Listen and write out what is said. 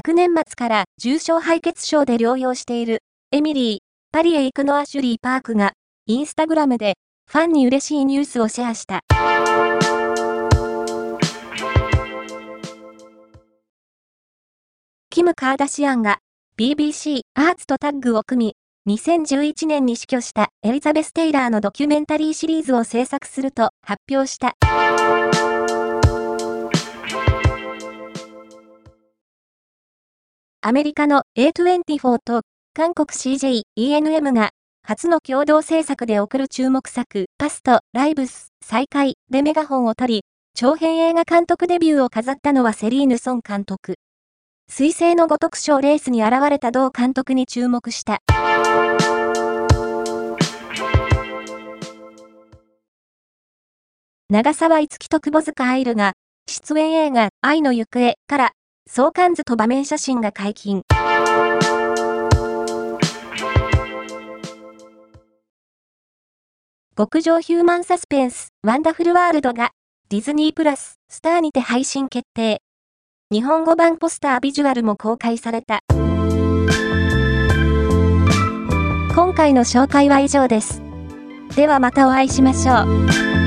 昨年末から重症敗血症で療養しているエミリー、パリへ行くのアシュリー・パークがインスタグラムでファンに嬉しいニュースをシェアした。キム・カーダシアンが BBC アーツとタッグを組み、2011年に死去したエリザベス・テイラーのドキュメンタリーシリーズを制作すると発表した。アメリカの A24 と韓国 CJ、ENM が初の共同制作で送る注目作、パスト、ライブス、再開でメガホンを取り、長編映画監督デビューを飾ったのはセリーヌ・ソン監督。水星のごとく賞レースに現れた同監督に注目した。長沢五木と久保塚愛流が、出演映画、愛の行方から相関図と場面写真が解禁。極上ヒューマンサスペンス、ワンダフルワールドが、ディズニープラス、スターにて配信決定。日本語版ポスタービジュアルも公開された。今回の紹介は以上です。ではまたお会いしましょう。